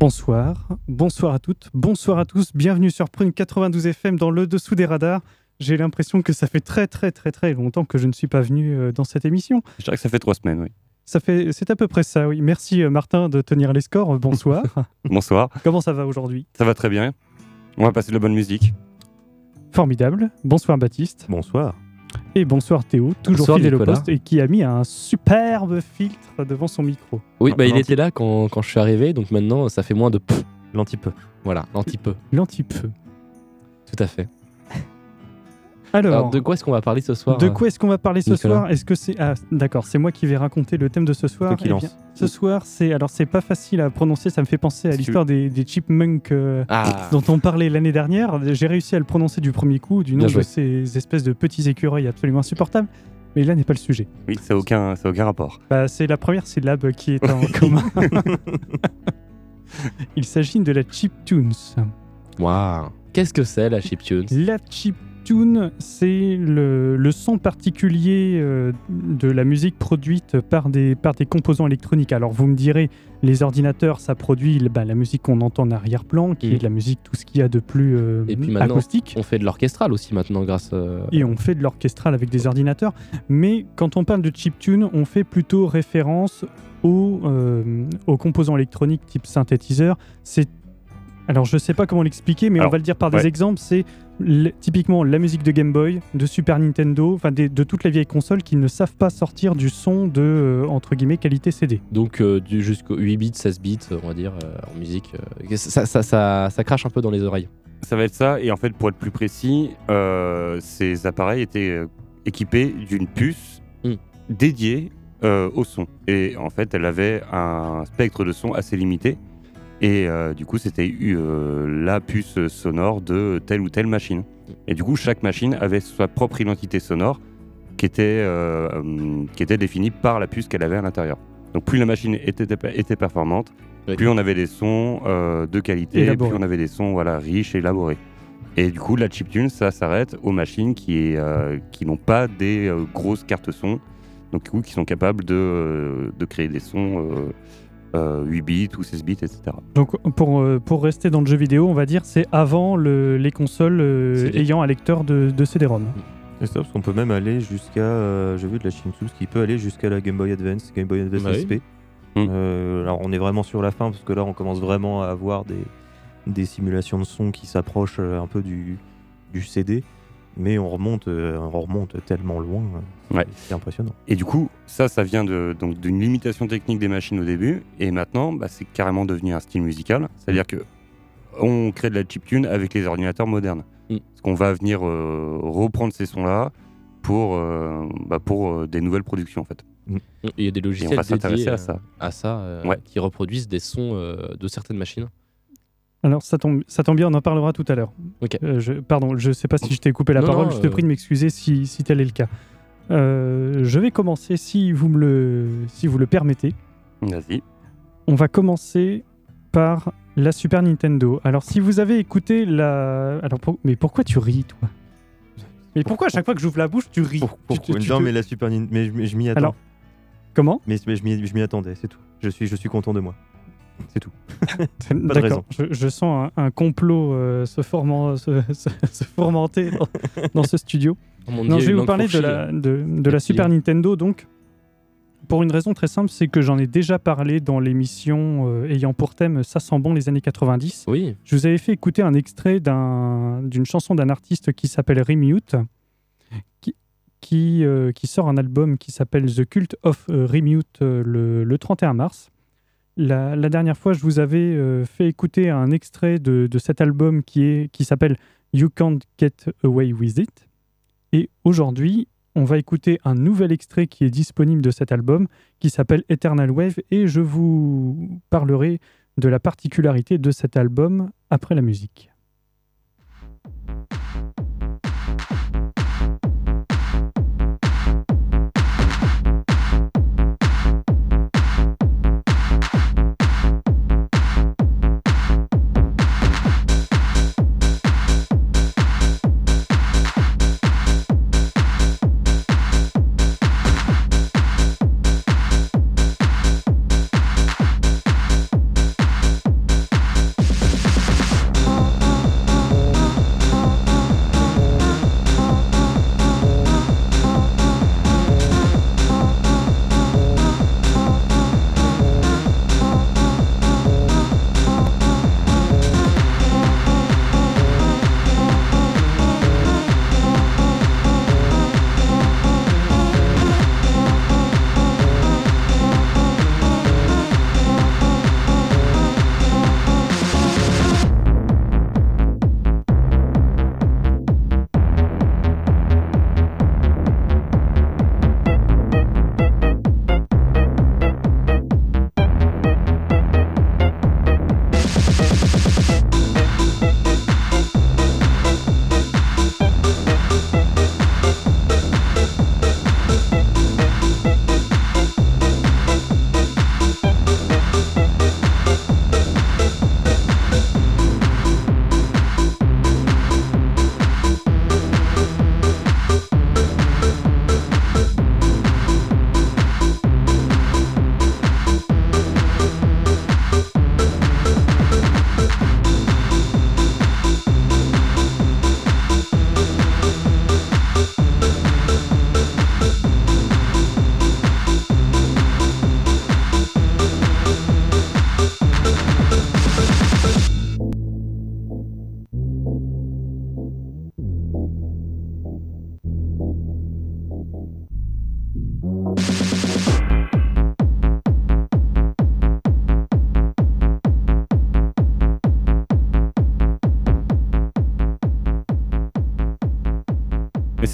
Bonsoir, bonsoir à toutes, bonsoir à tous, bienvenue sur Prune 92 FM dans le dessous des radars. J'ai l'impression que ça fait très très très très longtemps que je ne suis pas venu euh, dans cette émission. Je dirais que ça fait trois semaines, oui. Ça fait, c'est à peu près ça, oui. Merci euh, Martin de tenir les scores. Euh, Bonsoir. Bonsoir, Comment ça va aujourd'hui? Ça va très bien. On va passer de la bonne musique. Formidable. Bonsoir Baptiste. Bonsoir. Et bonsoir Théo, toujours Bonsoir, fidèle au poste et qui a mis un superbe filtre devant son micro. Oui, bah, il était là quand, quand je suis arrivé, donc maintenant ça fait moins de. L'anti-peu. Voilà, l'anti-peu. L'anti-peu. Tout à fait. Alors, Alors, de quoi est-ce qu'on va parler ce soir de quoi est-ce qu'on va parler ce Nicolas soir? Est-ce que c'est ah d'accord, c'est moi qui vais raconter le thème de ce soir. Qui Eh bien, ce soir, c'est alors c'est pas facile à prononcer, ça me fait penser à l'histoire des, des chipmunks euh, Ah, dont on parlait l'année dernière. J'ai réussi à le prononcer du premier coup, du nom Bien de joué. ces espèces de petits écureuils absolument insupportables. Mais là n'est pas le sujet. Oui, ça n'a aucun, ça aucun rapport. Bah, c'est la première syllabe qui est en commun. Il s'agit de la chiptunes. waouh. Qu'est-ce que c'est la chiptune La chiptune, c'est le, le son particulier euh, de la musique produite par des, par des composants électroniques. Alors vous me direz, les ordinateurs, ça produit bah, la musique qu'on entend en arrière-plan, qui Mm. est de la musique, tout ce qu'il y a de plus euh, Et puis maintenant, acoustique. On fait de l'orchestral aussi maintenant grâce. euh, Et on fait de l'orchestral avec des ordinateurs. Mais quand on parle de chiptune, on fait plutôt référence aux, euh, aux composants électroniques type synthétiseur. C'est alors je sais pas comment l'expliquer, mais on va le dire par des exemples. C'est typiquement la musique de Game Boy, de Super Nintendo, enfin de toutes les vieilles consoles qui ne savent pas sortir du son de euh, entre guillemets qualité CD. Donc euh, jusqu'au 8 bits, 16 bits, euh, on va dire, euh, en musique. euh, ça, ça, ça, ça crache un peu dans les oreilles. Ça va être ça, et en fait, pour être plus précis, euh, ces appareils étaient équipés d'une puce Mm. dédiée euh, au son. Et en fait, elle avait un spectre de son assez limité. Et euh, du coup, c'était euh, la puce sonore de telle ou telle machine. Et du coup, chaque machine avait sa propre identité sonore qui était, euh, hum, qui était définie par la puce qu'elle avait à l'intérieur. Donc plus la machine était, était performante, Oui. plus on avait des sons euh, de qualité, plus on avait des sons voilà, riches, élaborés. Et du coup, la chiptune, ça s'arrête aux machines qui, euh, qui n'ont pas des euh, grosses cartes son, donc du coup, qui sont capables de, de créer des sons euh, euh, 8 bits ou 16 bits, etc. Donc pour, euh, pour rester dans le jeu vidéo, on va dire c'est avant le- les consoles euh, CD. ayant un lecteur de, de CD-ROM. C'est ça, parce qu'on peut même aller jusqu'à. euh, J'ai vu de la Chimsus qui peut aller jusqu'à la Game Boy Advance, Game Boy Advance Bah oui. SP. Mm. Euh, alors on est vraiment sur la fin, parce que là on commence vraiment à avoir des, des simulations de son qui s'approchent un peu du, du CD. Mais on remonte, euh, on remonte tellement loin. euh, Ouais. C'est impressionnant. Et du coup, ça, ça vient de- donc d'une limitation technique des machines au début, et maintenant, bah, c'est carrément devenu un style musical. C'est-à-dire que on crée de la chiptune avec les ordinateurs modernes. Mm. Parce qu'on va venir euh, reprendre ces sons-là pour, euh, bah, pour euh, des nouvelles productions, en fait. Il y a des logiciels va s'intéresser dédiés à ça. à ça, euh, Ouais. qui reproduisent des sons euh, de certaines machines. Alors ça tombe, ça tombe bien, on en parlera tout à l'heure. Euh, je, pardon, je sais pas si je t'ai coupé la Non, parole, non, je te euh, prie de m'excuser si, si tel est le cas. Euh, je vais commencer, si vous, me le, si vous le permettez. Vas-y. On va commencer par la Super Nintendo. Alors si vous avez écouté la... Alors, pour- Mais pourquoi tu ris, toi? Mais pourquoi à chaque fois que j'ouvre la bouche, tu ris? Pour- Tu- pourquoi- tu- tu non, te- mais la Super Nintendo. Mais je, je m'y attends. Alors- Comment? Mais mais je m'y je m'y attendais, c'est tout. Je suis, je suis content de moi. C'est tout. de D'accord. Je, je sens un, un complot euh, se, formant, se, se- se formenter dans, dans ce studio. Oh Non, Dieu, je vais vous parler de la, de, de la Reptilien. Super Nintendo, donc, pour une raison très simple, c'est que j'en ai déjà parlé dans l'émission euh, ayant pour thème Ça sent bon les années 90. Oui, Je vous avais fait écouter un extrait d'un- d'une chanson d'un artiste qui s'appelle Remute, qui, qui, euh, qui sort un album qui s'appelle The Cult of Remute le, le 31 mars. La, dernière fois, je vous avais euh, fait écouter un extrait de, de cet album qui, est, qui s'appelle You Can't Get Away With It. Et aujourd'hui, on va écouter un nouvel extrait qui est disponible de cet album qui s'appelle Eternal Wave et je vous parlerai de la particularité de cet album après la musique.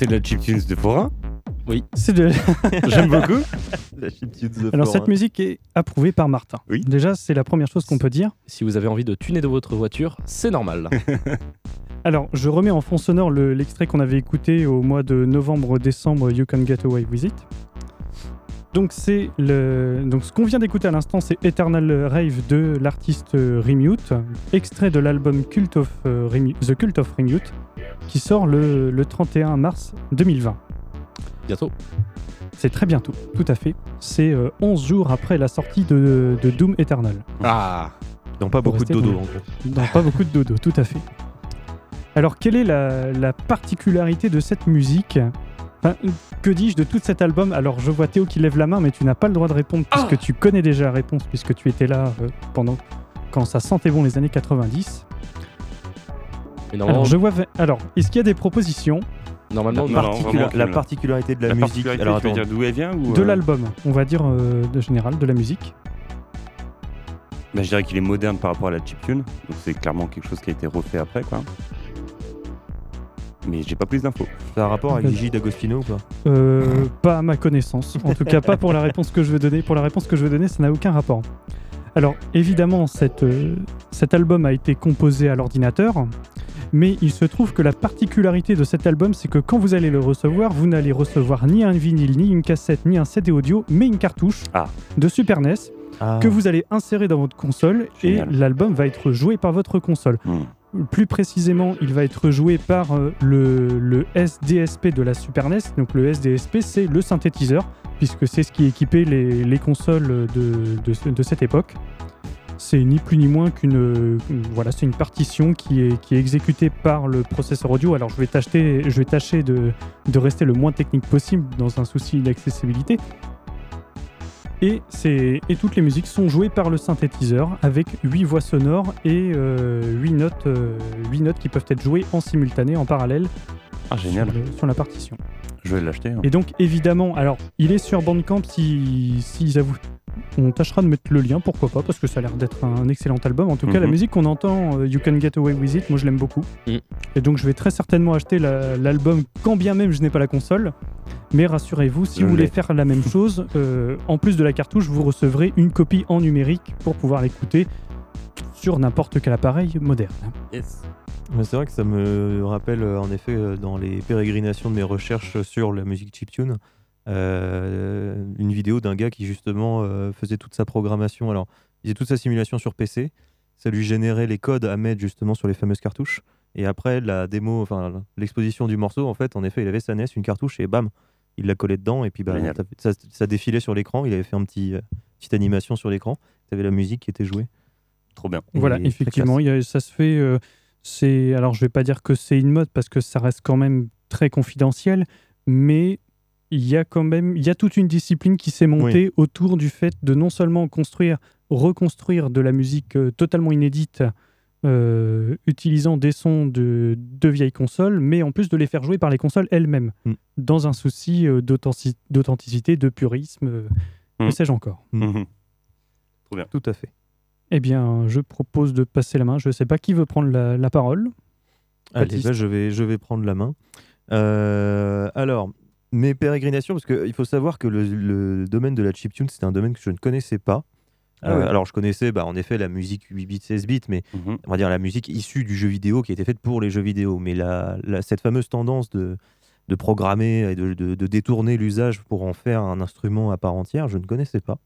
C'est de la chiptunes de forain. C'est de... J'aime beaucoup. La chiptune de Alors cette musique est approuvée par Martin. Oui. Déjà, c'est la première chose qu'on peut dire. si vous avez envie de tuner de votre voiture, c'est normal. Alors, je remets en fond sonore le- l'extrait qu'on avait écouté au mois de novembre-décembre, You Can Get Away With It. Donc, c'est le... Donc, ce qu'on vient d'écouter à l'instant, c'est Eternal Rave de l'artiste euh, Remute, extrait de l'album Cult of, euh, The Cult of Remute, qui sort le, le 31 mars 2020. Bientôt. C'est très bientôt, tout à fait. C'est euh, 11 jours après la sortie de, de Doom Eternal. Ah. N'ont pas beaucoup de dodo dans- en gros. Non, pas beaucoup de dodo, tout à fait. Alors, quelle est la, la particularité de cette musique? Enfin, Que dis-je de tout cet album? Alors, je vois Théo qui lève la main, mais tu n'as pas le droit de répondre puisque tu connais déjà la réponse, puisque tu étais là euh, pendant quand ça sentait bon les années 90. Mais normalement, Alors, je vois. Alors, est-ce qu'il y a des propositions? Normalement Non, non, Particula- vraiment, la particularité de la, La musique. particularité, Alors tu veux attends, dire d'où elle vient ou de euh, l'album On va dire euh, de général, de la musique. bah, Je dirais qu'il est moderne par rapport à la chiptune. Donc c'est clairement quelque chose qui a été refait après, quoi. Mais j'ai pas plus d'infos. ça a un rapport avec Gigi D'Agostino ou pas? Euh, pas à ma connaissance. En tout cas, pas pour la réponse que je veux donner. Pour la réponse que je veux donner, ça n'a aucun rapport. Alors, évidemment, cette, euh, cet album a été composé à l'ordinateur, mais il se trouve que la particularité de cet album, c'est que quand vous allez le recevoir, vous n'allez recevoir ni un vinyle, ni une cassette, ni un CD audio, mais une cartouche Ah. de Super NES Ah. que vous allez insérer dans votre console Génial. et l'album va être joué par votre console. Hmm. Plus précisément, il va être joué par euh, le, SDSP de la Super NES. Donc le SDSP, c'est le synthétiseur, puisque c'est ce qui équipait les, les consoles de, de ce- de cette époque. C'est ni plus ni moins qu'une voilà, c'est une partition qui est, qui est exécutée par le processeur audio. Alors je vais tâcher, je vais tâcher de, de rester le moins technique possible dans un souci d'accessibilité. Et, toutes les musiques sont jouées par le synthétiseur avec 8 voix sonores et 8, notes, euh, huit notes qui peuvent être jouées en simultané, en parallèle Ah, génial. sur, le- sur la partition. Je vais l'acheter. hein. Et donc évidemment, alors il est sur Bandcamp si s'ils avouent. On tâchera de mettre le lien, pourquoi pas, parce que ça a l'air d'être un excellent album. En tout cas, la Mhm. musique qu'on entend, euh, You Can Get Away With It, moi je l'aime beaucoup. Mm. Et donc je vais très certainement acheter la- l'album, quand bien même je n'ai pas la console. Mais rassurez-vous, si Je vous voulez faire la même chose, euh, en plus de la cartouche, vous recevrez une copie en numérique pour pouvoir l'écouter sur n'importe quel appareil moderne. Mais c'est vrai que ça me rappelle euh, en effet euh, dans les pérégrinations de mes recherches sur la musique chiptune euh, une vidéo d'un gars qui justement euh, faisait toute sa programmation. Alors, il faisait toute sa simulation sur PC. Ça lui générait les codes à mettre justement sur les fameuses cartouches. Et après, la démo, enfin l'exposition du morceau, en fait, en effet, il avait sa NES, une cartouche et bam, il la collait dedans et puis bah, ça, ça défilait sur l'écran. Il avait fait un petit euh, petite animation sur l'écran. Tu avais la musique qui était jouée. Trop bien. Voilà, Et effectivement, il y a- ça se fait. C'est alors, je vais pas dire que c'est une mode parce que ça reste quand même très confidentiel, mais il y a quand même, il y a toute une discipline qui s'est montée autour du fait de non seulement construire, reconstruire de la musique euh, totalement inédite. euh, utilisant des sons de, de vieilles consoles, mais en plus de les faire jouer par les consoles elles-mêmes, Mm. dans un souci euh, d'authentic- d'authenticité, de purisme, euh, Mm. que sais-je encore. Mhm. Tout à fait. Eh bien, je propose de passer la main. Je ne sais pas qui veut prendre la, la parole. Allez, bah, je, vais, je vais prendre la main. Euh, alors, mes pérégrinations, parce qu'il faut savoir que le, le domaine de la chiptune, c'est un domaine que je ne connaissais pas. Ah Euh, ouais. Alors, je connaissais bah, en effet la musique 8 bits, 16 bits, mais Mhm. on va dire la musique issue du jeu vidéo qui a été faite pour les jeux vidéo. Mais la, la- cette fameuse tendance de, de programmer et de, de- de détourner l'usage pour en faire un instrument à part entière, je ne connaissais pas.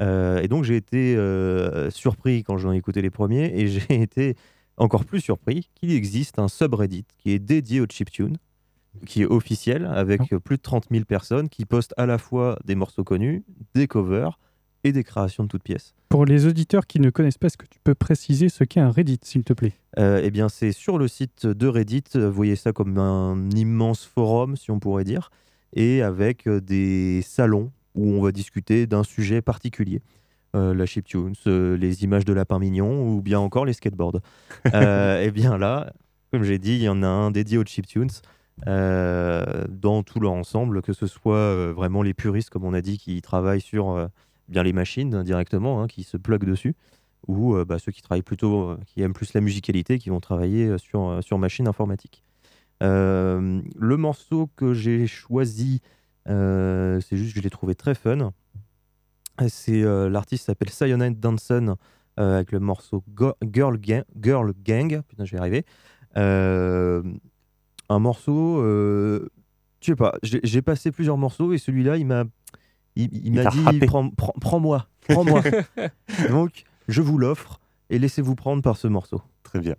Euh, et donc j'ai été euh, surpris quand j'en ai écouté les premiers et j'ai été encore plus surpris qu'il existe un subreddit qui est dédié au chiptune, qui est officiel avec Oh. plus de 30 000 personnes qui postent à la fois des morceaux connus, des covers et des créations de toutes pièces. Pour les auditeurs qui ne connaissent pas, est-ce que tu peux préciser ce qu'est un Reddit, s'il te plaît? Euh, eh bien, c'est sur le site de Reddit. Vous voyez ça comme un immense forum, si on pourrait dire, et avec des salons où on va discuter d'un sujet particulier. Euh, la chiptune, euh, les images de lapins mignons ou bien encore les skateboards. Eh bien là, comme j'ai dit, il y en a un dédié aux chiptunes euh, dans tout leur ensemble, que ce soit euh, vraiment les puristes, comme on a dit, qui travaillent sur bien les machines directement, hein, qui se pluguent dessus, ou bah, ceux qui travaillent plutôt, qui aiment plus la musicalité, qui vont travailler sur, sur machine informatique. Le morceau que j'ai choisi, c'est juste que je l'ai trouvé très fun. C'est euh, l'artiste s'appelle Cyanide Danson euh, avec le morceau Go- Girl, Gang, Girl Gang. Putain, je vais y arriver. Euh, un morceau, euh, je sais pas, j'ai passé plusieurs morceaux et celui-là, il m'a, il, il Il m'a dit, happé. prends, prends- prends-moi, prends-moi. Donc, je vous l'offre et laissez-vous prendre par ce morceau. Très bien.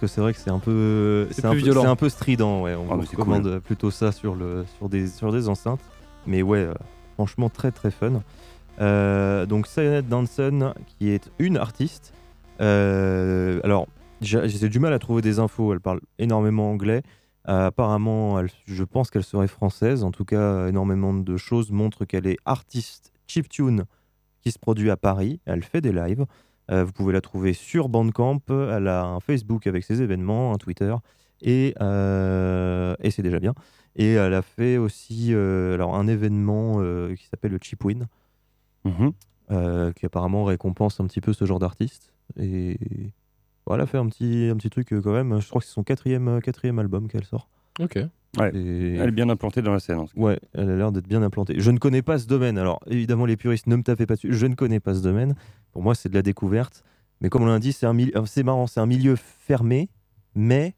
Casque, c'est vrai que c'est un peu, C'est un peu- violent. c'est un peu strident. Ouais. On Ah, vous recommande plutôt ça sur le, sur des, sur des enceintes. Mais ouais, euh, franchement très très fun. Euh, donc Cyanide Danson, qui est une artiste. Euh, alors, j'ai j'ai du mal à trouver des infos. Elle parle énormément anglais. Euh, apparemment, elle- je pense qu'elle serait française. En tout cas, énormément de choses montrent qu'elle est artiste chiptune qui se produit à Paris. Elle fait des lives. Euh, vous pouvez la trouver sur Bandcamp. Elle a un Facebook avec ses événements, un Twitter. Et, euh, et c'est déjà bien. Et elle a fait aussi euh, alors, un événement euh, qui s'appelle le Chipwin, Mhm. euh, qui apparemment récompense un petit peu ce genre d'artiste. Et voilà, elle a fait un petit, un petit truc quand même. Je crois que c'est son quatrième, quatrième album qu'elle sort. Ok. Ouais. Et- Elle est bien implantée dans la scène. en tout cas. Ouais, elle a l'air d'être bien implantée. Je ne connais pas ce domaine. Alors, évidemment, les puristes, ne me tapez pas dessus. Je ne connais pas ce domaine. Pour moi, c'est de la découverte. Mais comme on l'a dit, c'est un mili- euh, c'est marrant, c'est un milieu fermé, mais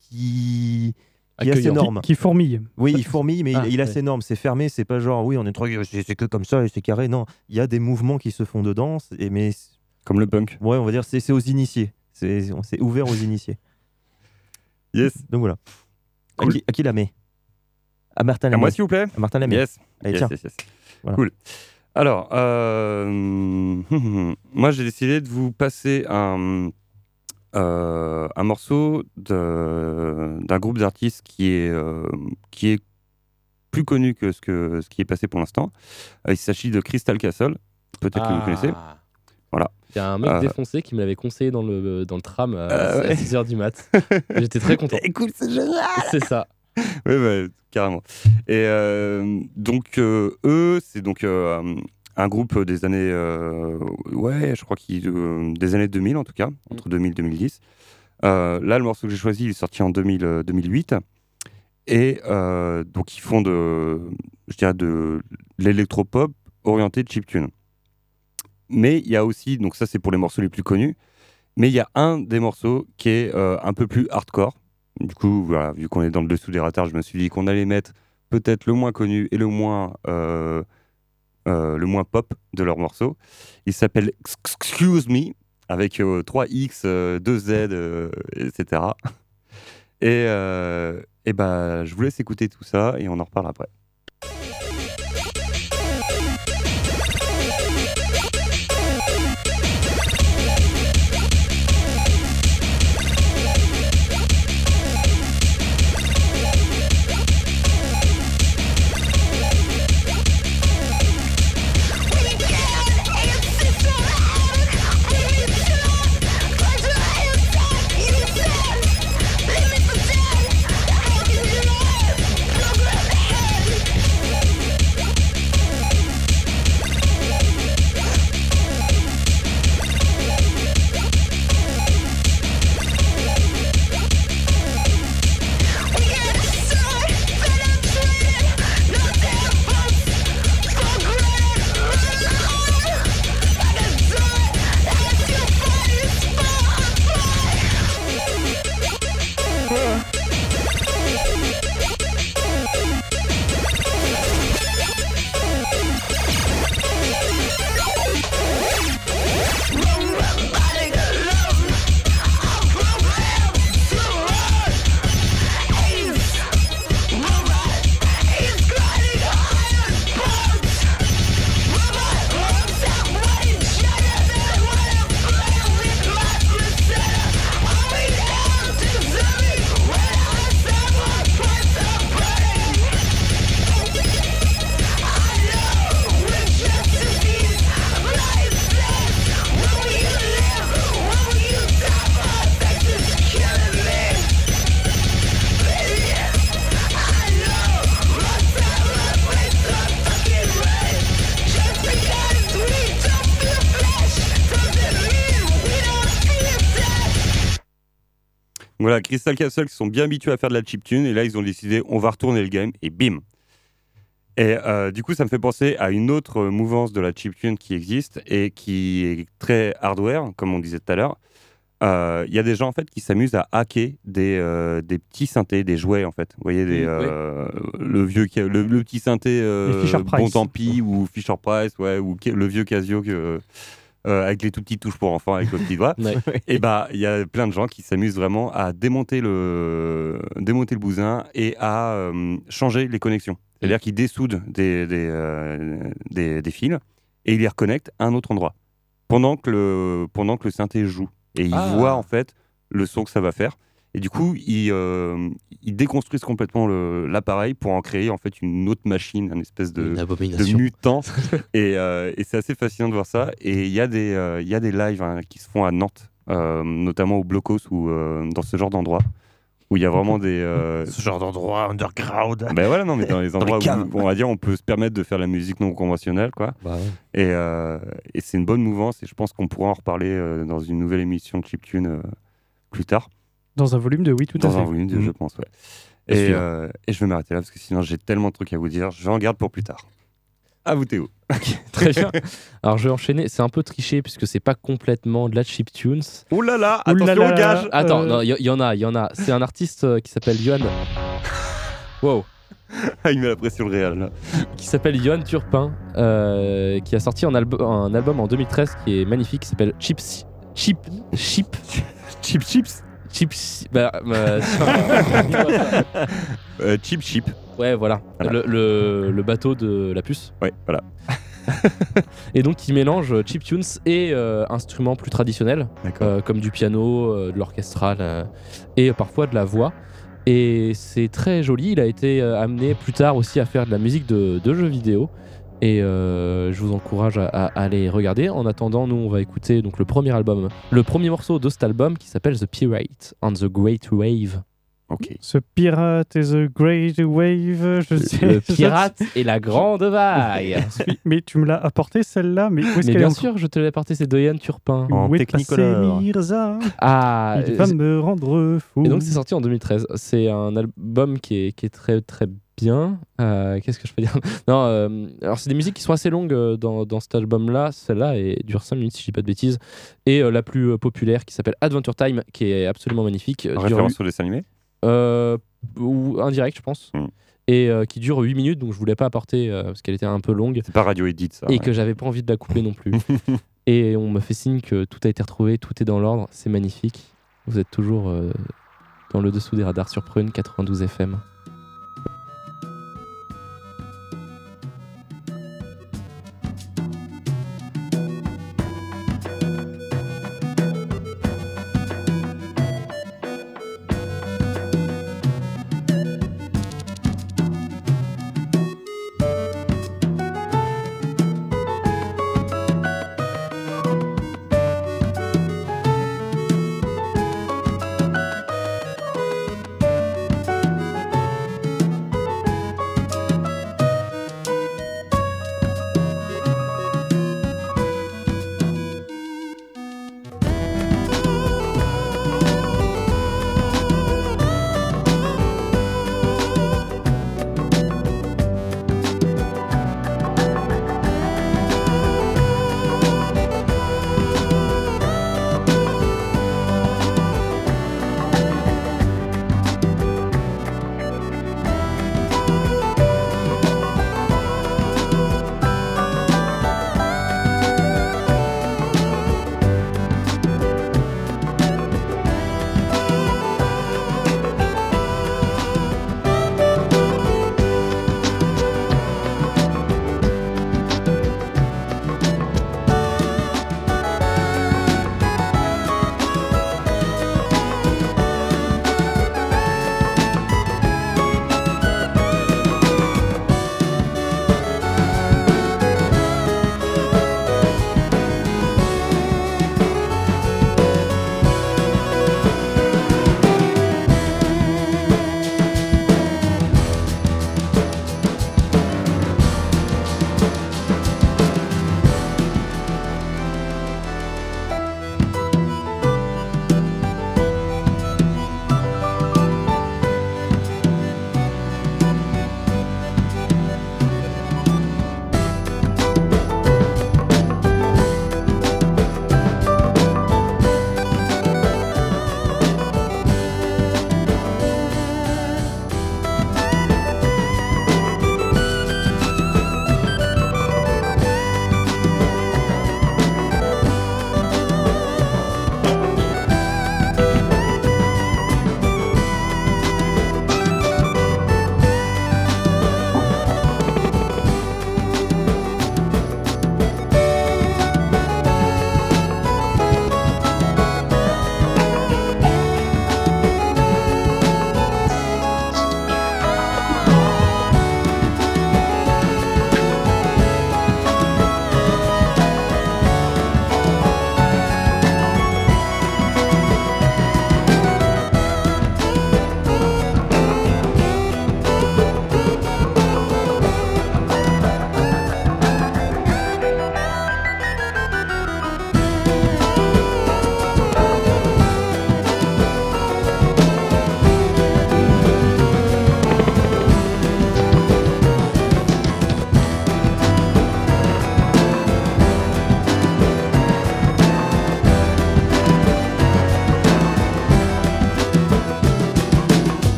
qui, qui est assez Accueillant. énorme. Qui, qui fourmille. Oui, il fourmille, mais il- Ah, il, est ouais. assez énorme. C'est fermé, c'est pas genre, oui, on est trop, c'est que comme ça et c'est carré. Non, il y a des mouvements qui se font dedans. Et, mais Comme le punk. ouais, on va dire, c'est aux initiés. C'est c'est ouvert aux initiés. Yes. Donc voilà. Cool. À, qui, à qui la met? À Martin À Lamay. moi, s'il vous plaît À Martin Lamay. Yes. Allez, Yes, tiens. yes, yes. Voilà. Cool. Alors, euh, moi j'ai décidé de vous passer un, euh, un morceau de- d'un groupe d'artistes qui est, euh, qui est plus connu que ce, que ce qui est passé pour l'instant. Il s'agit de Crystal Castle. Peut-être que vous connaissez. Ah. Il y a un mec Euh. défoncé qui me l'avait conseillé dans le, dans le tram euh, Euh, à ouais. 6h du mat. J'étais très content. Écoute, c'est génial C'est ça. Oui, ouais, carrément. Et euh, donc, euh, eux, c'est donc euh, un groupe des années. euh, ouais, je crois qu'il. euh, des années 2000 en tout cas, entre 2000 et 2010. Euh, là, le morceau que j'ai choisi, il est sorti en 2000, euh, 2008. Et euh, donc, ils font de. Je dirais de l'électropop orienté chiptune. Mais il y a aussi. Donc, ça, c'est pour les morceaux les plus connus. Mais il y a un des morceaux qui est euh, un peu plus hardcore. Du coup, vu qu'on est dans le dessous des ratards, je me suis dit qu'on allait mettre peut-être le moins connu et le moins, euh, euh, le moins pop de leur morceau. Il s'appelle Excuse Me, avec 3X, 2Z, euh, etc. Et, et bah, je vous laisse écouter tout ça et on en reparle après. Voilà, Crystal Castle qui sont bien habitués à faire de la chiptune et là ils ont décidé on va retourner le game et bim. Et euh, du coup ça me fait penser à une autre euh, mouvance de la chiptune qui existe et qui est très hardware comme on disait tout à l'heure. Euh, Il y a des gens en fait qui s'amusent à hacker des, euh, des petits synthés, des jouets en fait. Vous voyez des, oui. euh, le vieux le, le petit synthé euh, bon Price. tant pis ou Fisher Price ouais ou le vieux Casio que euh, avec les tout petites touches pour enfants avec le petit doigt. Ouais. Et bah, il y a plein de gens qui s'amusent vraiment à démonter le, démonter le bousin et à euh, changer les connexions. C'est-à-dire qu'ils dessoudent des, des, euh, des, des fils et ils les reconnectent à un autre endroit pendant que le, pendant que le synthé joue. Et ils Ah. voient en fait le son que ça va faire. Et du coup, ils, euh, ils déconstruisent complètement l'appareil pour en créer en fait une autre machine, une espèce de, Une de mutant. et euh, et c'est assez fascinant de voir ça. Et il y, a des, euh, il y a des lives hein, qui se font à Nantes, euh, notamment au Blocos ou euh, dans ce genre d'endroit, où il y a vraiment des. euh, Ce genre d'endroit underground. ben voilà, non, mais dans les endroits où on va dire on peut se permettre de faire la musique non conventionnelle, quoi. Bah ouais. Et, euh, et c'est une bonne mouvance et je pense qu'on pourra en reparler euh, dans une nouvelle émission de Chiptune euh, plus tard, Dans un volume de oui, tout à dans un fait. volume, de- Mm. je pense, ouais. Et euh, et je vais m'arrêter là parce que sinon j'ai tellement de trucs à vous dire. Je en garde pour plus tard. À vous Théo. Très bien. Alors je vais enchaîner. C'est un peu triché puisque c'est pas complètement de la chiptunes. Oh là là, Ouh là attention là. au gage Attends, Euh. non, il y, y en a, il y en a. C'est un artiste euh, qui s'appelle Johan. Wow. Ah, Il met la pression le réel là. Qui s'appelle Johan Turpin, euh, qui a sorti un, albu- un album en 2013 qui est magnifique, qui s'appelle Chips. Chip. Chip. Chip Chips? Chips. Bah, bah, Euh, Chip Chip. ouais, voilà. Voilà. Le, le- le bateau de la puce. Ouais, voilà. Et donc, il mélange chiptunes et euh, instruments plus traditionnels. Euh, comme du piano, euh, de l'orchestral euh, et parfois de la voix. Et c'est très joli. Il a été euh, amené plus tard aussi à faire de la musique de, de jeux vidéo. Et euh, je vous encourage à, à aller regarder. En attendant, nous, on va écouter donc le premier album, le premier morceau de cet album qui s'appelle The Pirate on the Great Wave. Ok. Ce pirate is a great wave. Je sais. Le pirate et la grande vague. Mais tu me l'as apporté celle-là. Mais où est-ce Mais qu'elle est bien sûr, je te l'ai apporté, c'est Doyan Turpin. En Où est passé Technicolor. Mirza Ah, Il va me rendre fou. Et donc c'est sorti en 2013. C'est un album qui est, qui est très très bien. Euh, Qu'est-ce que je peux dire Non, euh, alors c'est des musiques qui sont assez longues euh, dans, dans cet album-là. Celle-là dure 5 minutes si je dis pas de bêtises. Et la plus populaire qui s'appelle Adventure Time, qui est absolument magnifique. En référence au dessin animé? Ou indirect, je pense. Hmm. Et qui dure 8 minutes, donc je voulais pas apporter parce qu'elle était un peu longue C'est pas Radio Edit ça. et ouais. que j'avais pas envie de la couper non plus. et on me fait signe que tout a été retrouvé, tout est dans l'ordre, c'est magnifique. Vous êtes toujours dans le dessous des radars sur Prune 92 FM.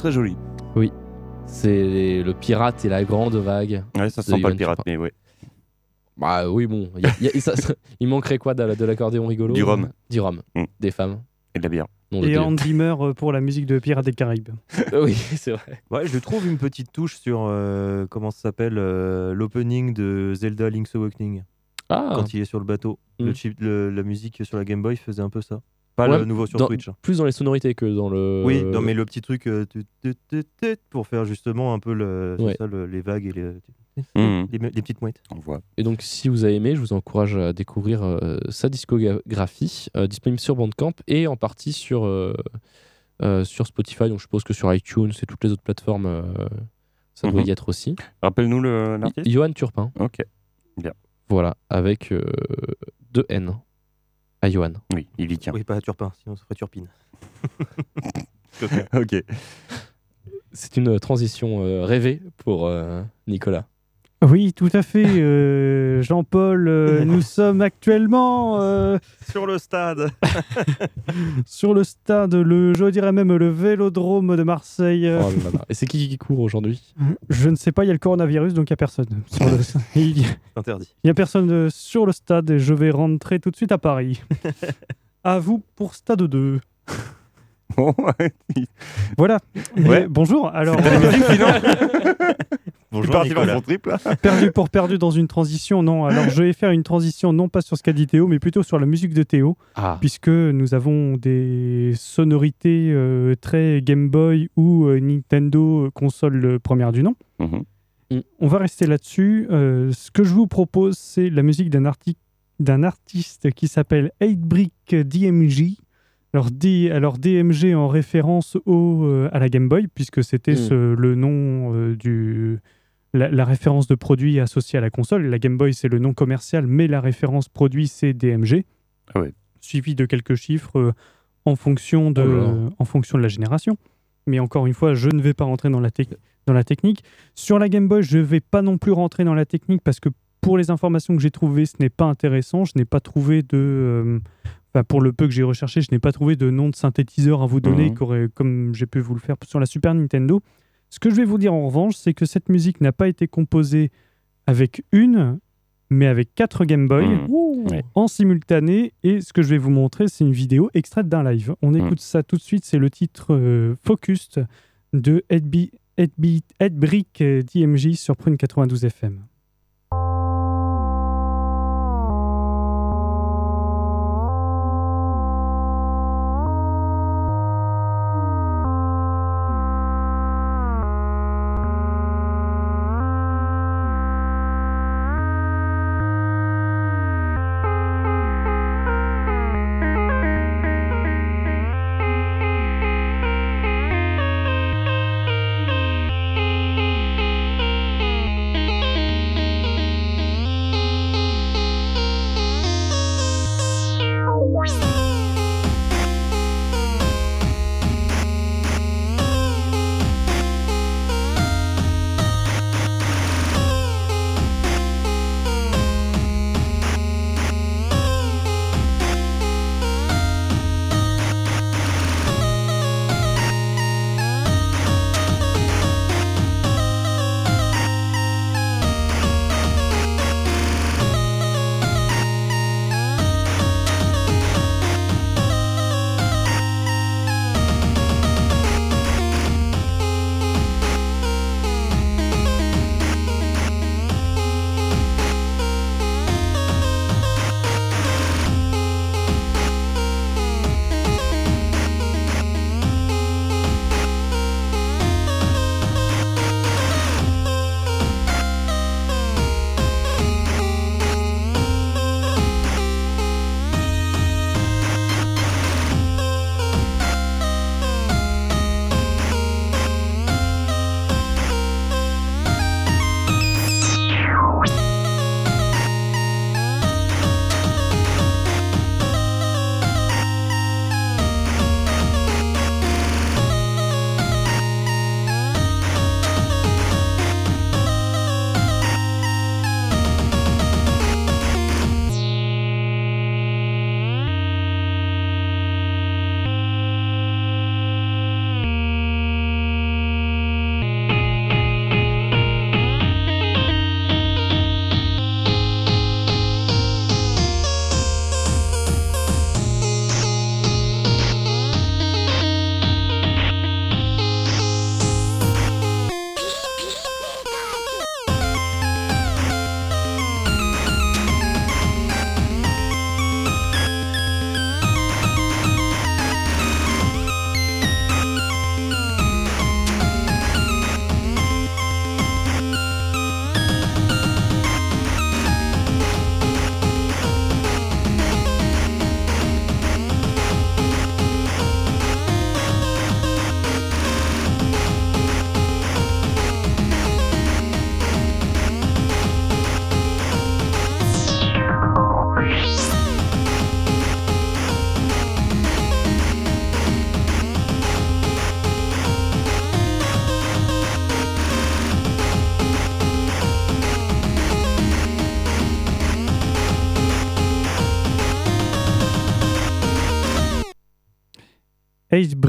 Très joli. C'est le pirate et la grande vague. Ouais, ça C'est sent pas le pirate, mais ouais. Bah oui, bon. il y a- il y a- ça- ça- il manquerait quoi de, de l'accordéon rigolo? Du rhum. Du rhum. Mm. Des femmes. Et de la bière. Non, Et. Hans Zimmer euh, pour la musique de Pirates des Caraïbes. oui, c'est vrai. Ouais, je trouve une petite touche sur euh, comment ça s'appelle euh, l'opening de Zelda Link's Awakening Ah, quand il est sur le bateau. Mm. Le chip, le- la musique sur la Game Boy faisait un peu ça. Pas Ouais, le nouveau sur dans- Switch. hein. plus dans les sonorités que dans le. Oui, non, mais le petit truc euh, pour faire justement un peu le, c'est Ouais. ça, le- les vagues et les, Mhm. les, les petites mouettes. On voit. Et donc, si vous avez aimé, je vous encourage à découvrir euh, sa discographie, euh, disponible sur Bandcamp et en partie sur, euh, euh, sur Spotify. Donc, je suppose que sur iTunes et toutes les autres plateformes, euh, ça doit Mhm. y être aussi. Rappelle-nous le- l'artiste. Johan Turpin, Ok. voilà, avec euh, deux N à Johan. Oui, il y tient. Oui, pas à Turpin, sinon ça ferait Turpine. ok. C'est une transition euh, rêvée pour euh, Nicolas. Oui, tout à fait, euh, Jean-Paul. euh, nous sommes actuellement euh, Sur le stade sur le stade, le, je dirais même le vélodrome de Marseille. Oh là là. Et c'est qui qui court aujourd'hui? Je ne sais pas, il y a le coronavirus, donc il n'y a personne. Le, il y a- Interdit. il y a personne sur le stade et je vais rentrer tout de suite à Paris. à vous pour stade 2. Bon, Voilà. Ouais. bonjour. Alors, euh, Bonjour parti dans Nicolas. son trip, là perdu pour perdu dans une transition. Non, alors je vais faire une transition non pas sur ce qu'a dit Théo, mais plutôt sur la musique de Théo. Ah, puisque nous avons des sonorités euh, très Game Boy ou euh, Nintendo console euh, première du nom. Mhm. On va rester là-dessus. Euh, ce que je vous propose, c'est la musique d'un arti- d'un artiste qui s'appelle 8-Brick DMG. Alors, D- alors DMG en référence au, euh, à la Game Boy, puisque c'était Mm. ce- le nom euh, du... La, la référence de produit associée à la console. La Game Boy, c'est le nom commercial, mais la référence produit, c'est DMG. Ah ouais. Suivi de quelques chiffres euh, en, fonction de, Oh en fonction de la génération. Mais encore une fois, je ne vais pas rentrer dans la, dans la technique. Sur la Game Boy, je ne vais pas non plus rentrer dans la technique parce que pour les informations que j'ai trouvées, ce n'est pas intéressant. Je n'ai pas trouvé de. euh, enfin, pour le peu que j'ai recherché, je n'ai pas trouvé de nom de synthétiseur à vous donner, Mhm. comme j'ai pu vous le faire sur la Super Nintendo. Ce que je vais vous dire en revanche, c'est que cette musique n'a pas été composée avec une, mais avec quatre Game Boy Mhm. En simultané. Et ce que je vais vous montrer, c'est une vidéo extraite d'un live. On écoute ça tout de suite. C'est le titre euh, Focused de Ed, Ed, Ed Brick euh, DMJ sur Prune 92 FM.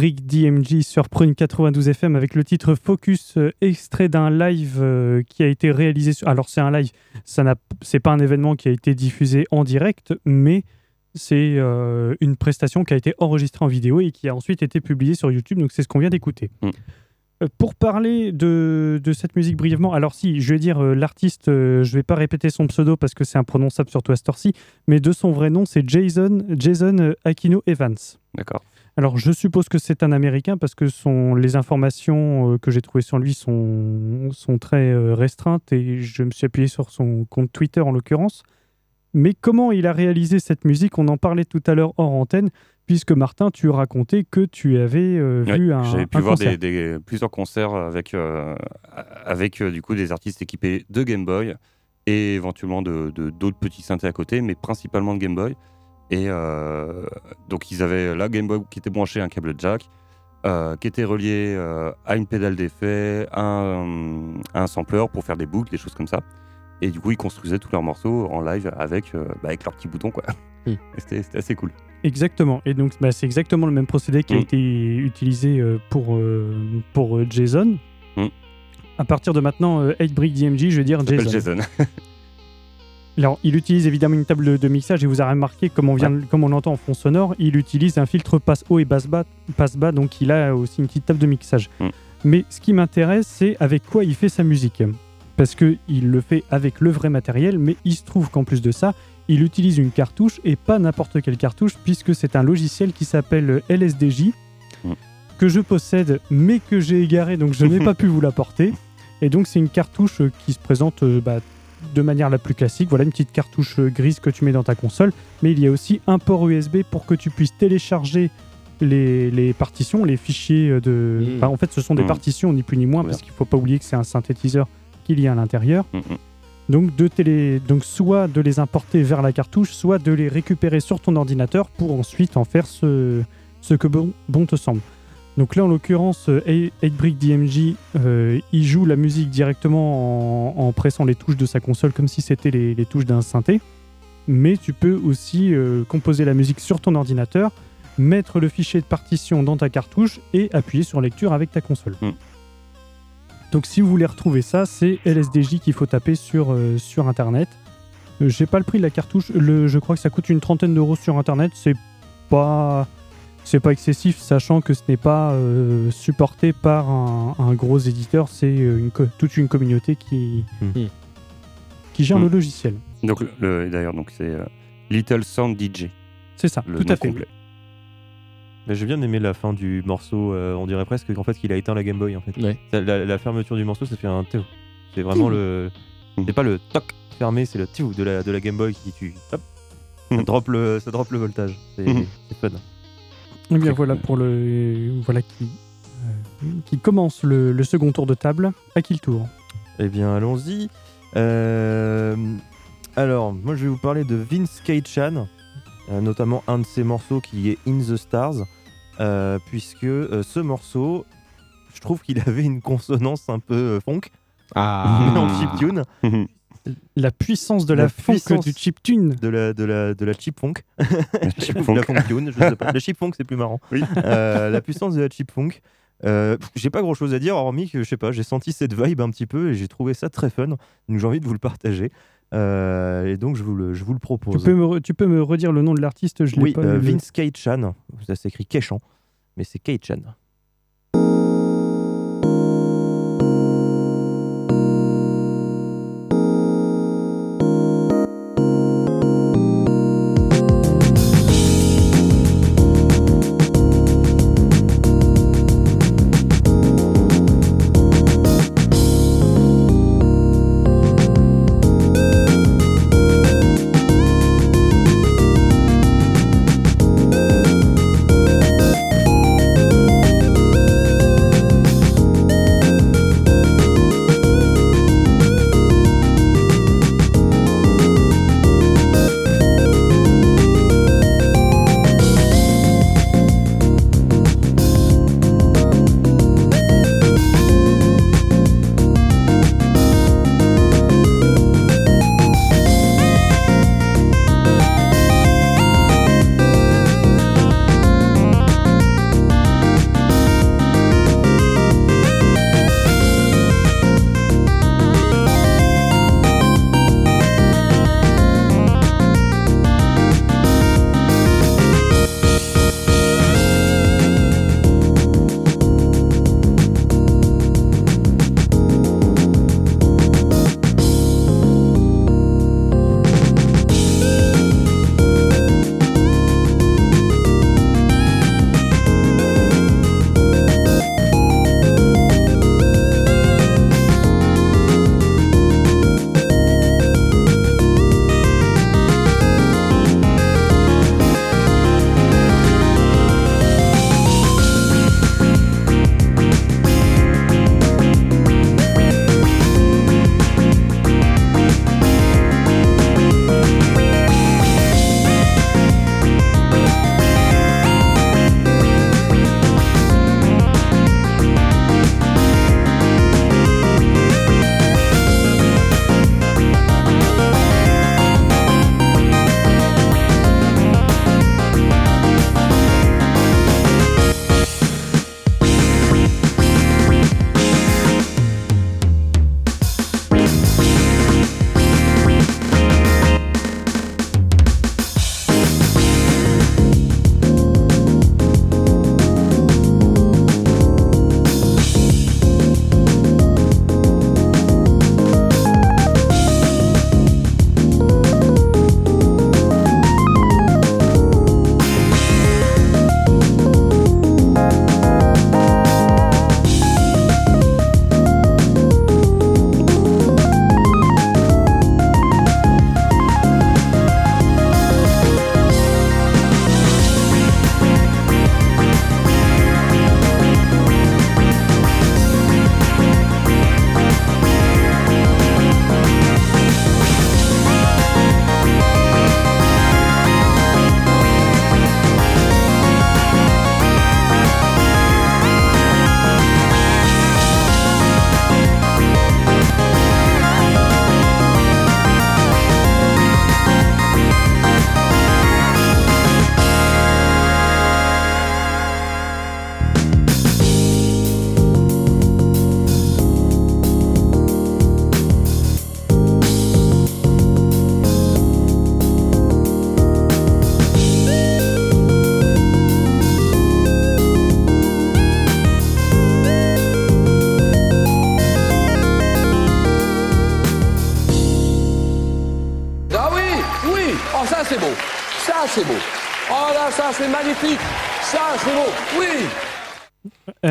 Brick DMG sur Prune 92 FM avec le titre Focus, euh, extrait d'un live euh, qui a été réalisé. Sur... Alors, c'est un live, ça n'a, c'est pas un événement qui a été diffusé en direct, mais c'est euh, une prestation qui a été enregistrée en vidéo et qui a ensuite été publiée sur YouTube. Donc, c'est ce qu'on vient d'écouter. Mm. Pour parler de, de cette musique brièvement, alors si, je vais dire l'artiste, je vais pas répéter son pseudo parce que c'est imprononçable surtout à cette heure-ci, mais de son vrai nom, c'est Jason, Jason Aquino Evans. D'accord. Alors, je suppose que c'est un Américain parce que son, les informations euh, que j'ai trouvées sur lui sont, sont très euh, restreintes et je me suis appuyé sur son compte Twitter en l'occurrence. Mais comment il a réalisé cette musique? On en parlait tout à l'heure hors antenne, puisque Martin, tu racontais que tu avais euh, vu un, J'avais pu un voir concert. des, des- plusieurs concerts avec, euh, avec euh, du coup des artistes équipés de Game Boy et éventuellement de de- d'autres petits synthés à côté, mais principalement de Game Boy. Et euh, donc ils avaient la Game Boy qui était branchée à un câble jack, euh, qui était relié euh, à une pédale d'effet, à un, à un sampler pour faire des boucles, des choses comme ça. Et du coup ils construisaient tous leurs morceaux en live avec, euh, bah, avec leurs petits boutons quoi. Hmm. C'était assez cool. Exactement. Et donc, bah, c'est exactement le même procédé qui a Mm. été utilisé euh, pour, euh, pour euh, Jason. Mm. À partir de maintenant, euh, 8 Brick DMG, je vais dire Jason. Jason. Alors, il utilise évidemment une table de mixage et vous avez remarqué, comme on, vient, de- comme on l'entend en fond sonore, il utilise un filtre passe haut et passe bas, passe bas donc il a aussi une petite table de mixage. Mm. Mais ce qui m'intéresse, c'est avec quoi il fait sa musique. Parce qu'il le fait avec le vrai matériel, mais il se trouve qu'en plus de ça, il utilise une cartouche et pas n'importe quelle cartouche, puisque c'est un logiciel qui s'appelle LSDJ, Mm. que je possède, mais que j'ai égaré, donc je n'ai pas pu vous l'apporter. Et donc, c'est une cartouche qui se présente euh, bah, de manière la plus classique. Voilà une petite cartouche euh, grise que tu mets dans ta console. Mais il y a aussi un port USB pour que tu puisses télécharger les, les partitions, les fichiers euh, de. Mm. Enfin, en fait, ce sont des Mm. partitions, ni plus ni moins, parce qu'il ne faut pas oublier que c'est un synthétiseur qu'il y a à l'intérieur. Mm, mm. Donc, de télé... Donc, soit de les importer vers la cartouche, soit de les récupérer sur ton ordinateur pour ensuite en faire ce, ce que bon, bon te semble. Donc là, en l'occurrence, euh, 8-Brick DMG, euh, il joue la musique directement en, en pressant les touches de sa console comme si c'était les, les touches d'un synthé. Mais tu peux aussi euh, composer la musique sur ton ordinateur, mettre le fichier de partition dans ta cartouche et appuyer sur lecture avec ta console. Mm. Donc si vous voulez retrouver ça, c'est LSDJ qu'il faut taper sur, euh, sur Internet. Euh, J'ai pas le prix de la cartouche, le, je crois que ça coûte une trentaine d'euros sur Internet. C'est pas c'est pas excessif, sachant que ce n'est pas euh, supporté par un, un gros éditeur, c'est euh, une toute une communauté qui, Mhm. qui gère le logiciel. Donc le- le- d'ailleurs donc c'est euh, Little Sound DJ. C'est ça, Le tout nom à fait. complet. Mais j'ai bien aimé la fin du morceau. euh, on dirait presque qu'en fait qu'il a éteint la Game Boy en fait. Ouais. La, la fermeture du morceau, ça fait un teo. C'est vraiment le. Mhm. C'est pas le toc fermé, c'est le teo de la, de la Game Boy qui tu. Hop, ça drop le, ça drop le voltage. C'est c'est fun. Eh bien voilà pour le voilà qui euh, qui commence le, le second tour de table. À qui le tour? Eh bien, allons-y. Euh, alors, moi, je vais vous parler de Vince Chan, notamment un de ses morceaux qui est In the Stars, euh, puisque euh, ce morceau, je trouve qu'il avait une consonance un peu euh, funk Ah. en chiptune, La puissance de la, La funk puissance. du chiptune. de la, de la, de la chip funk. Chip Ou funk. la funk tune, je sais pas. La chip funk, c'est plus marrant. Oui. Euh, la puissance de la chip funk. Euh, j'ai pas grand chose à dire, hormis que je sais pas, j'ai senti cette vibe un petit peu et j'ai trouvé ça très fun. Donc j'ai envie de vous le partager. Euh, et donc je vous le, je vous le Tu propose. peux, me re- tu peux me redire le nom de l'artiste Je l'ai oui, pas euh. Vince Chan. Ça s'écrit Keichan, mais c'est Chan.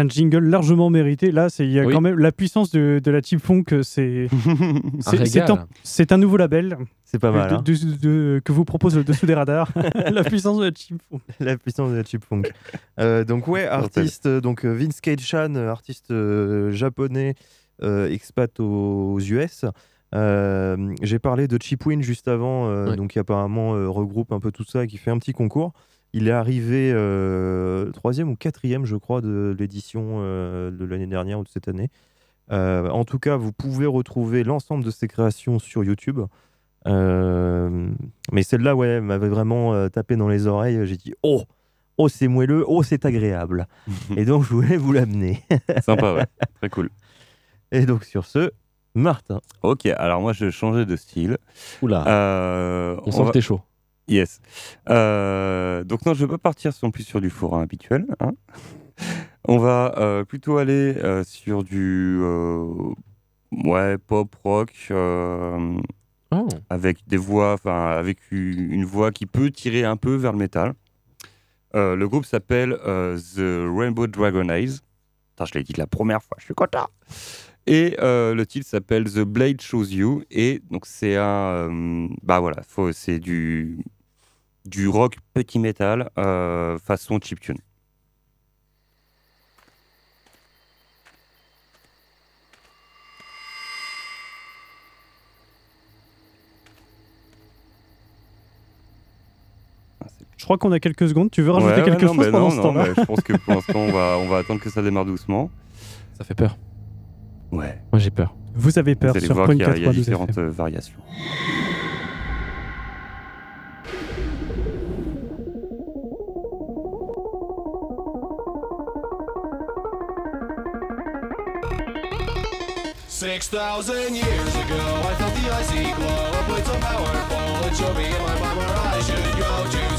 Un jingle largement mérité. Là, c'est il y a Oui. quand même la puissance de, de la Team Funk. C'est Un c'est- c'est un, c'est un nouveau label C'est pas mal. de- hein. de- de- que vous propose le dessous des radars. la puissance de la Team Funk. la puissance de la chip funk. Euh, donc ouais, artiste, euh, donc euh, Vince Cage-chan, euh, artiste euh, japonais, euh, expat aux, aux US. Euh, J'ai parlé de Chipwin juste avant, euh, Ouais. donc qui apparemment euh, regroupe un peu tout ça, et qui fait un petit concours. Il est arrivé euh, troisième ou quatrième, je crois, de l'édition euh, de l'année dernière ou de cette année. Euh, en tout cas, vous pouvez retrouver l'ensemble de ses créations sur YouTube. Euh, mais celle-là, ouais, elle m'avait vraiment euh, tapé dans les oreilles. J'ai dit, oh, oh, c'est moelleux, oh, c'est agréable. Et donc, je voulais vous l'amener. Sympa, ouais. Très cool. Et donc, sur ce, Martin. Ok, alors moi, je vais changer de style. Oula, Euh, on sent va- que t'es chaud. Yes. Euh, donc non, je vais pas partir non plus sur du forain habituel. hein. On va euh, plutôt aller euh, sur du ouais pop rock Oh. avec des voix, enfin avec une voix qui peut tirer un peu vers le métal. Le groupe s'appelle The Rainbow Dragon Eyes. Putain, je l'ai dit la première fois, je suis content. Et euh, le titre s'appelle The Blade Shows You. Et donc c'est un, euh, bah voilà, c'est du du rock petit metal euh, façon chiptune. Je crois qu'on a quelques secondes. Tu veux rajouter Ouais, ouais, quelque non, chose pendant non, ce non, temps-là mais Je pense que pour l'instant, on va, on va attendre que ça démarre doucement. Ça fait peur. Ouais. Moi j'ai peur. Vous avez peur Vous allez sur voir Point qu'il y a, il y a 92 différentes FM. euh, variations. Six thousand years ago, I felt the icy glow. A blitz of powerful, it showed me in my mind where I should go to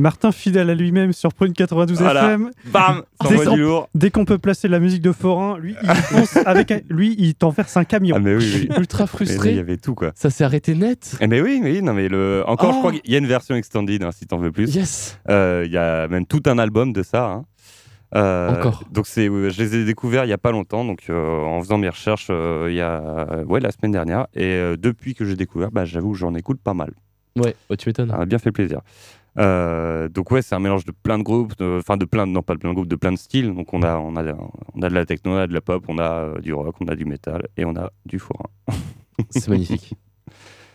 Martin fidèle à lui-même sur Prune 92 Voilà. FM. Bam Ça Dès. Dès qu'on peut placer la musique de Forain, lui, il fonce avec un- lui, il t'en verse un camion. Ah mais oui, oui. Ultra frustré. il y avait tout quoi. Ça s'est arrêté net. Eh mais oui, oui, non mais le... encore, Oh. je crois qu'il y a une version extended hein, si t'en veux plus. Yes. Euh, Il y a même tout un album de ça. hein. Euh, Encore. Donc c'est, je les ai découverts il y a pas longtemps, donc euh, en faisant mes recherches euh, il y a, ouais, la semaine dernière. Et euh, depuis que j'ai découvert, bah, j'avoue que j'en écoute pas mal. Ouais, ouais, tu m'étonnes. Ça m'a bien fait plaisir. Euh, donc ouais, c'est un mélange de plein de groupes, de- enfin de, plein, de- non pas de plein de groupes, de plein de styles. Donc on a, on a, on a de la techno, on a de la pop, on a euh, du rock, on a du métal et on a du forain. C'est magnifique.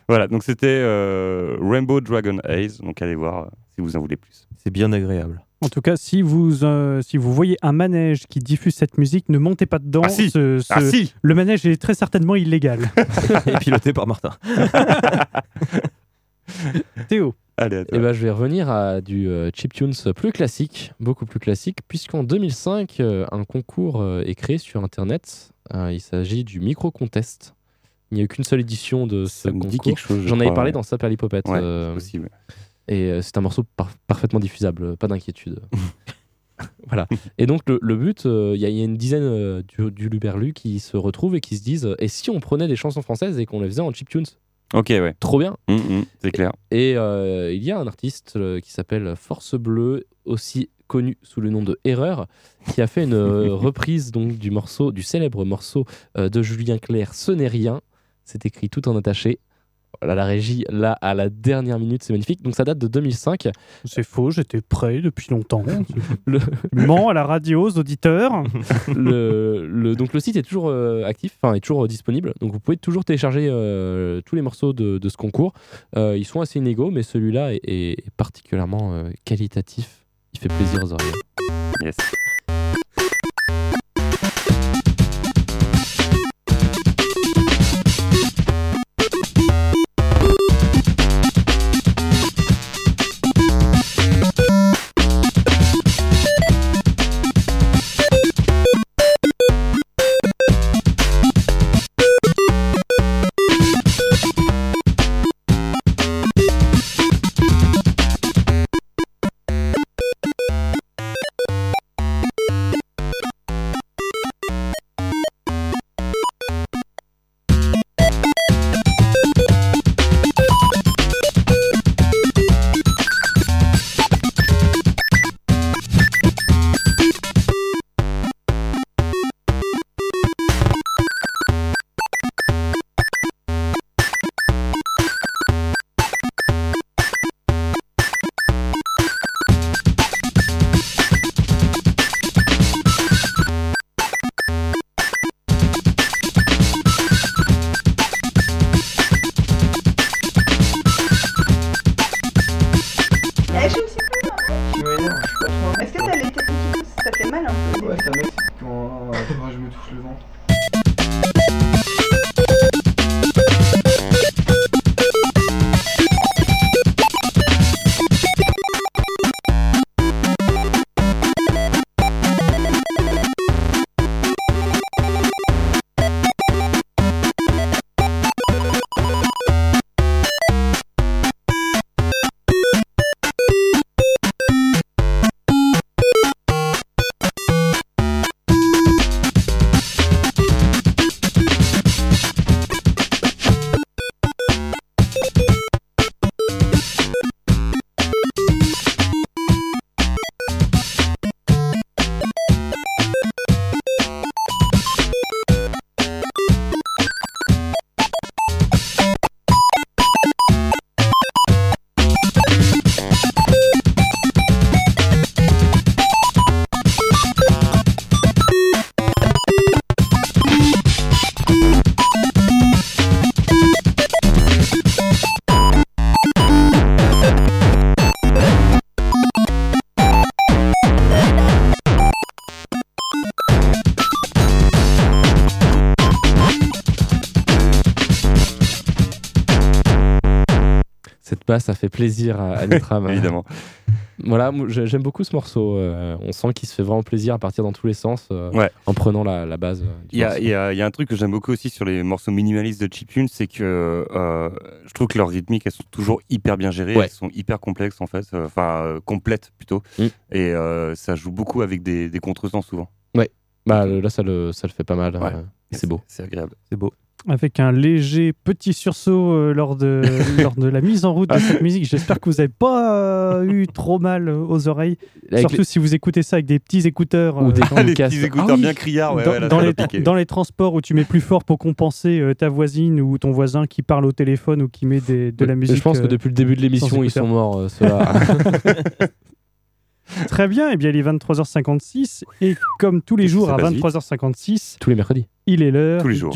Voilà, donc c'était euh, Rainbow Dragon Haze. Donc allez voir euh, si vous en voulez plus. C'est bien agréable. En tout cas, si vous, euh, si vous voyez un manège qui diffuse cette musique, ne montez pas dedans. Ah si Ce- ce- Ah si Le manège est très certainement illégal. Et piloté par Martin. Théo, Allez, à toi. Et ben, je vais revenir à du euh, chiptunes plus classique, beaucoup plus classique, puisqu'en 2005, euh, un concours euh, est créé sur Internet. Il s'agit du Micro Contest. Il n'y a eu qu'une seule édition de ce concours. je J'en avais parlé ouais. dans Super Lipopette. Ouais, euh, c'est possible. et euh, c'est un morceau par- parfaitement diffusable, pas d'inquiétude. voilà. Et donc, le, le but, euh, il y, a- il y a une dizaine du, du Luberlu qui se retrouvent et qui se disent Et si on prenait des chansons françaises et qu'on les faisait en chiptunes Ok, ouais. Trop bien Hum, hum, c'est clair. Et euh, il y a un artiste euh, qui s'appelle Force Bleue, aussi connu sous le nom de Erreur, qui a fait une euh, reprise donc du morceau, du célèbre morceau euh, de Julien Clerc, Ce n'est rien. C'est écrit tout en attaché. Voilà, la régie, là, à la dernière minute, c'est magnifique. Donc ça date de 2005. c'est faux, j'étais prêt depuis longtemps. Le, Ment à la radio, aux auditeurs. le, le- donc le site est toujours euh, actif, enfin est toujours euh, disponible. Donc vous pouvez toujours télécharger euh, tous les morceaux de, de ce concours. Euh, ils sont assez inégaux, mais celui-là est, est particulièrement euh, qualitatif. Il fait plaisir aux oreilles. Yes. Ça fait plaisir à, à Nitram. Évidemment. Voilà, j'aime beaucoup ce morceau. euh, on sent qu'il se fait vraiment plaisir à partir dans tous les sens euh, Ouais. en prenant la, la base. euh, Il y, a, y y un truc que j'aime beaucoup aussi sur les morceaux minimalistes de chiptune, c'est que euh, je trouve que leurs rythmiques, elles sont toujours hyper bien gérées, Ouais. elles sont hyper complexes en fait, enfin euh, complètes plutôt, Mm. et euh, ça joue beaucoup avec des, des contresens souvent. Bah, le- là, ça le, ça le fait pas mal. Ouais. euh, c'est beau. C'est agréable. C'est beau. Avec un léger petit sursaut euh, lors, de, lors de la mise en route de cette musique. J'espère que vous n'avez pas euh, eu trop mal aux oreilles. Avec Surtout si vous écoutez ça avec des petits écouteurs. Ou euh, des- dans, les petits écouteurs Ah oui. bien criards, ouais, dans- ouais, là, dans ça va les, piquer. dans les transports où tu mets plus fort pour compenser euh, ta voisine ou ton voisin qui parle au téléphone ou qui met des- de la musique. Je pense que depuis le début de l'émission, ils sont morts, euh, ceux-là. Très bien, et bien il est 23h56 et comme tous les jours à passe vite 23h56, Tous les mercredis. Il est l'heure du jours.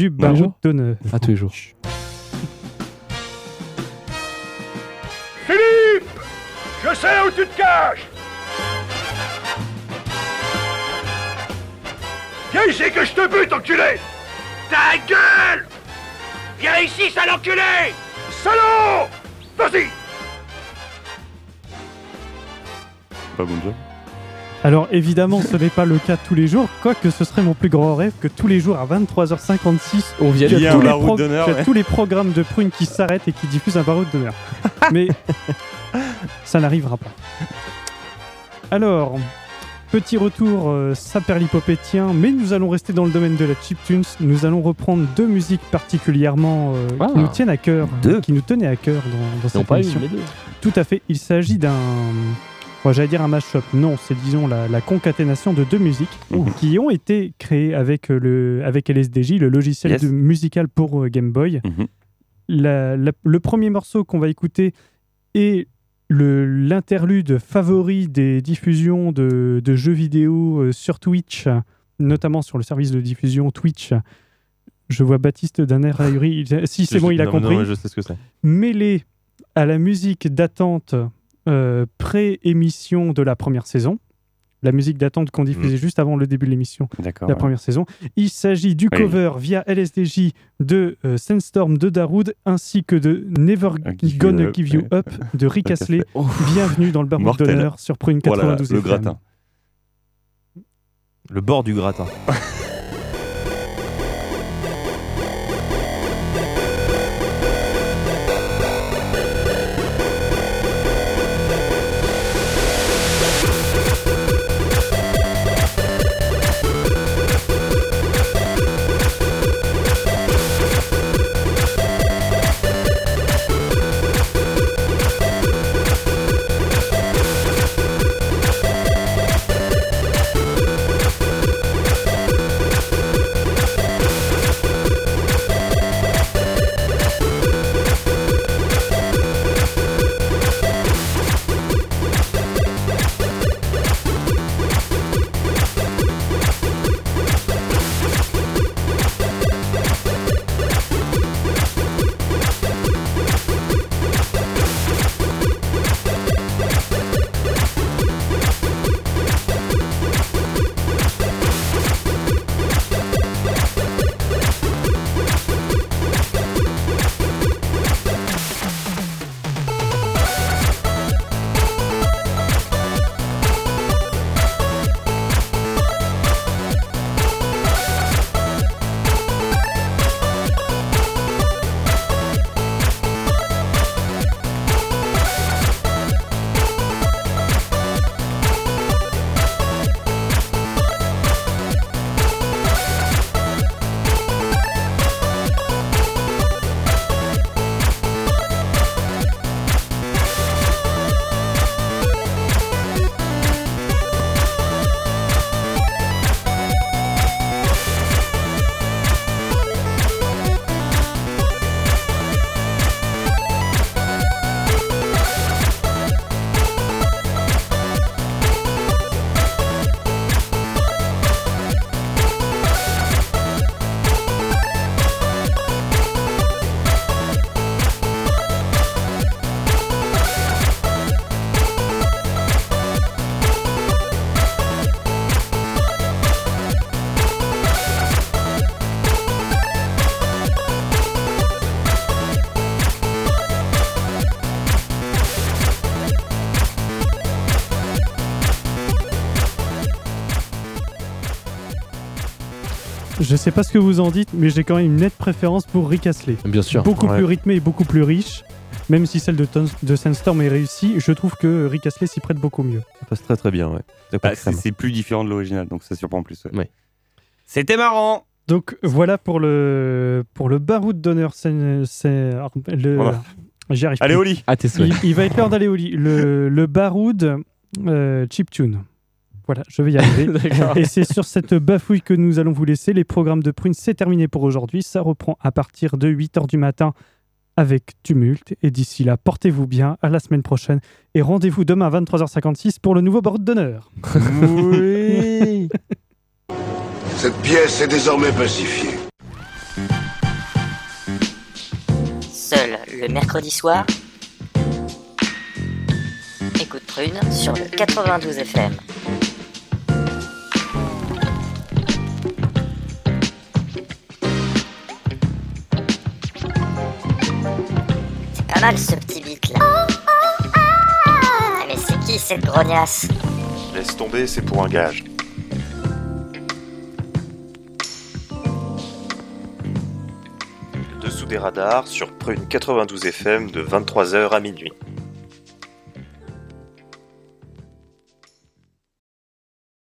d'honneur. À tous les jours. Philippe Je sais où tu te caches. Viens ici que je te bute, enculé. Ta gueule. Viens ici, sale enculé. Salaud. Vas-y. Pas bon job. Alors évidemment ce n'est pas le cas tous les jours, quoique ce serait mon plus grand rêve que tous les jours à 23h56 On vient tu as, Il y a tous les, d'honneur, ouais. tous programmes de prunes qui s'arrêtent et qui diffusent un baroud d'honneur. Mais ça n'arrivera pas. Alors, petit retour euh, saperlipopétien, mais nous allons rester dans le domaine de la chiptunes. Nous allons reprendre deux musiques particulièrement euh, Ah. qui nous tiennent à cœur, Deux qui nous tenaient à cœur dans, dans cette pas émission. une, mais deux. Tout à fait. Il s'agit d'un. Bon, J'allais dire un mashup. Non, c'est disons la, la concaténation de deux musiques Mhm. qui ont été créées avec, euh, le, avec LSDJ, le logiciel Yes. de- musical pour euh, Game Boy. Mhm. La- la- le premier morceau qu'on va écouter est l'interlude favori des diffusions de, de jeux vidéo euh, sur Twitch, notamment sur le service de diffusion Twitch. Je vois Baptiste d'un air ahuri. Si c'est bon, il a non, non, compris mais je sais ce que c'est. mêlé à la musique d'attente euh, pré-émission de la première saison, la musique d'attente qu'on diffusait juste avant le début de l'émission, la ouais. première saison. Il s'agit du Oui. cover via LSDJ de euh, Sandstorm de Darude ainsi que de Never Ah, Give Gonna Up, Give You ouais. Up de Rick Astley. Bienvenue dans le Mortel. d'honneur sur Prune Oh là là, 92 le FM. gratin. Le bord du gratin. Je sais pas ce que vous en dites, mais j'ai quand même une nette préférence pour Rick Astley. Bien sûr. Beaucoup Ouais. plus rythmé et beaucoup plus riche. Même si celle de, Ton- de Sandstorm est réussie, je trouve que Rick Astley s'y prête beaucoup mieux. Ça passe très très bien, ouais. C'est pas Bah, c'est plus différent de l'original, donc ça surprend plus. ouais. Ouais. C'était marrant Donc voilà pour le pour le baroud d'honneur. C'est c'est- le. Voilà. J'y arrive. Allez, plus. Oli À tes souhaits. Il, il va être l'heure d'aller au lit. Le, le baroud euh, chiptune. Voilà, je vais y arriver. Et c'est sur cette bafouille que nous allons vous laisser. Les programmes de Prune, c'est terminé pour aujourd'hui. Ça reprend à partir de 8h du matin avec Tumulte. Et d'ici là, portez-vous bien. À la semaine prochaine. Et rendez-vous demain à 23h56 pour le nouveau baroud d'honneur. Oui Cette pièce est désormais pacifiée. Seul le mercredi soir. Écoute Prune sur le 92 FM. Pas mal ce petit beat là. Ah, Mais c'est qui cette grognasse Laisse tomber, c'est pour un gage. Dessous des radars sur Prune 92 FM de 23h à minuit.